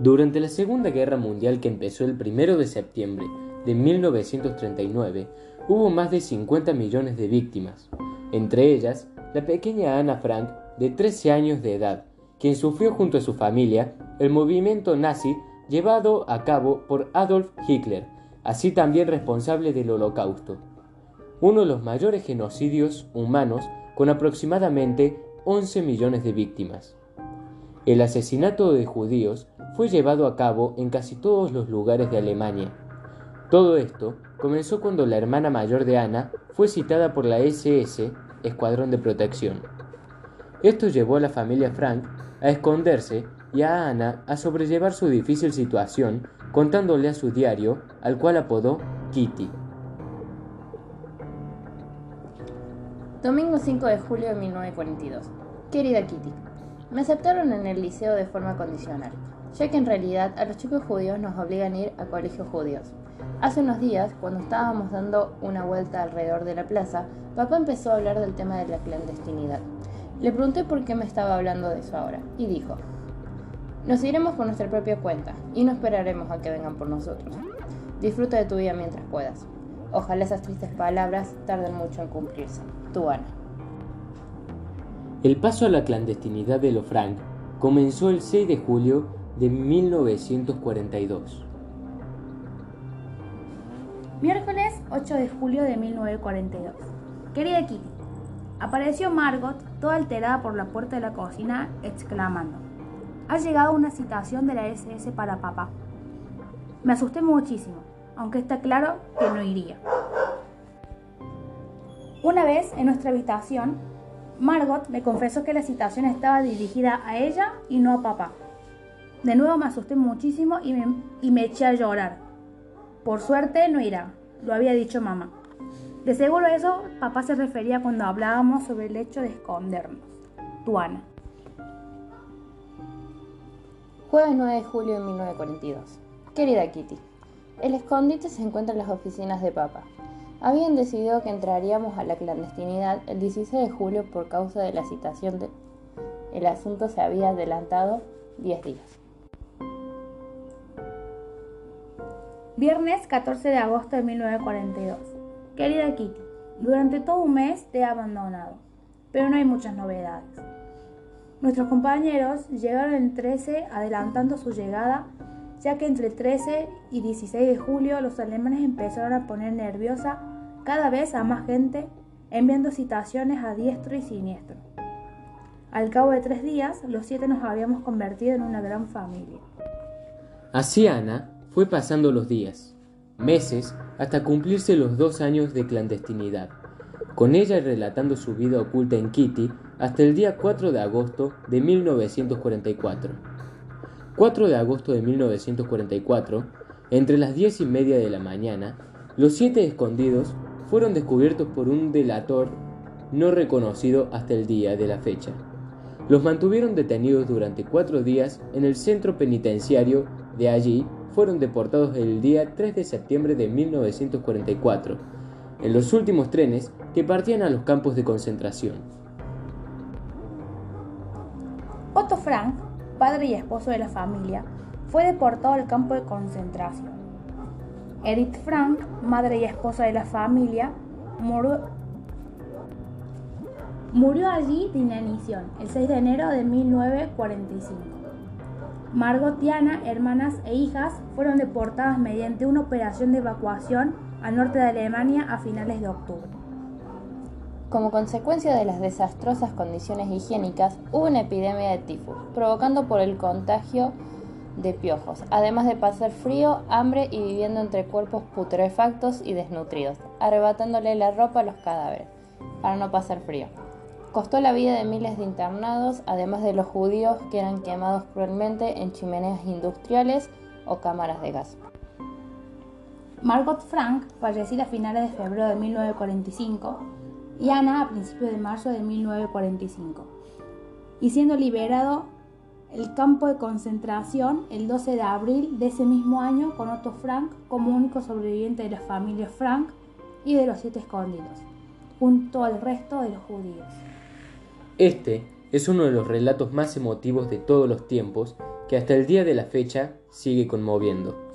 Durante la Segunda Guerra Mundial que empezó el 1 de septiembre de 1939, hubo más de 50 millones de víctimas, entre ellas la pequeña Anna Frank, de 13 años de edad, quien sufrió junto a su familia el movimiento nazi llevado a cabo por Adolf Hitler, así también responsable del Holocausto, uno de los mayores genocidios humanos con aproximadamente 11 millones de víctimas. El asesinato de judíos fue llevado a cabo en casi todos los lugares de Alemania. Todo esto comenzó cuando la hermana mayor de Ana fue citada por la SS, Escuadrón de Protección. Esto llevó a la familia Frank a esconderse y a Ana a sobrellevar su difícil situación contándole a su diario, al cual apodó Kitty. Domingo 5 de julio de 1942. Querida Kitty, me aceptaron en el liceo de forma condicional, ya que en realidad a los chicos judíos nos obligan a ir a colegios judíos. Hace unos días, cuando estábamos dando una vuelta alrededor de la plaza, papá empezó a hablar del tema de la clandestinidad. Le pregunté por qué me estaba hablando de eso ahora, y dijo, nos iremos por nuestra propia cuenta y no esperaremos a que vengan por nosotros. Disfruta de tu vida mientras puedas. Ojalá esas tristes palabras tarden mucho en cumplirse. Tu Ana. El paso a la clandestinidad de Lofranc comenzó el 6 de julio de 1942. Miércoles 8 de julio de 1942. Querida Kitty, apareció Margot toda alterada por la puerta de la cocina exclamando, ha llegado una citación de la SS para papá. Me asusté muchísimo, aunque está claro que no iría. Una vez en nuestra habitación, Margot me confesó que la citación estaba dirigida a ella y no a papá. De nuevo me asusté muchísimo y me, y me eché a llorar. Por suerte no irá, lo había dicho mamá. De seguro eso papá se refería cuando hablábamos sobre el hecho de escondernos. Tuana. Jueves 9 de julio de 1942. Querida Kitty, el escondite se encuentra en las oficinas de Papa. Habían decidido que entraríamos a la clandestinidad el 16 de julio por causa de la citación de... El asunto se había adelantado 10 días. Viernes 14 de agosto de 1942. Querida Kitty, durante todo un mes te he abandonado, pero no hay muchas novedades. Nuestros compañeros llegaron el 13 adelantando su llegada, ya que entre el 13 y 16 de julio los alemanes empezaron a poner nerviosa cada vez a más gente enviando citaciones a diestro y siniestro. Al cabo de tres días, los siete nos habíamos convertido en una gran familia. Así Ana fue pasando los días, meses, hasta cumplirse los dos años de clandestinidad, con ella relatando su vida oculta en Kitty hasta el día 4 de agosto de 1944. 4 de agosto de 1944, entre las diez y media de la mañana, los siete escondidos fueron descubiertos por un delator no reconocido hasta el día de la fecha. Los mantuvieron detenidos durante cuatro días en el centro penitenciario. De allí fueron deportados el día 3 de septiembre de 1944, en los últimos trenes que partían a los campos de concentración. Otto Frank, padre y esposo de la familia, fue deportado al campo de concentración. Edith Frank, madre y esposa de la familia, murió, allí de inanición el 6 de enero de 1945. Margot y Ana, hermanas e hijas, fueron deportadas mediante una operación de evacuación al norte de Alemania a finales de octubre. Como consecuencia de las desastrosas condiciones higiénicas, hubo una epidemia de tifus, provocando por el contagio de piojos, además de pasar frío, hambre y viviendo entre cuerpos putrefactos y desnutridos, arrebatándole la ropa a los cadáveres, para no pasar frío. Costó la vida de miles de internados, además de los judíos que eran quemados cruelmente en chimeneas industriales o cámaras de gas. Margot Frank falleció a finales de febrero de 1945 y Ana a principios de marzo de 1945, y siendo liberado el campo de concentración el 12 de abril de ese mismo año con Otto Frank como único sobreviviente de la familia Frank y de los siete escondidos, junto al resto de los judíos. Este es uno de los relatos más emotivos de todos los tiempos que hasta el día de la fecha sigue conmoviendo.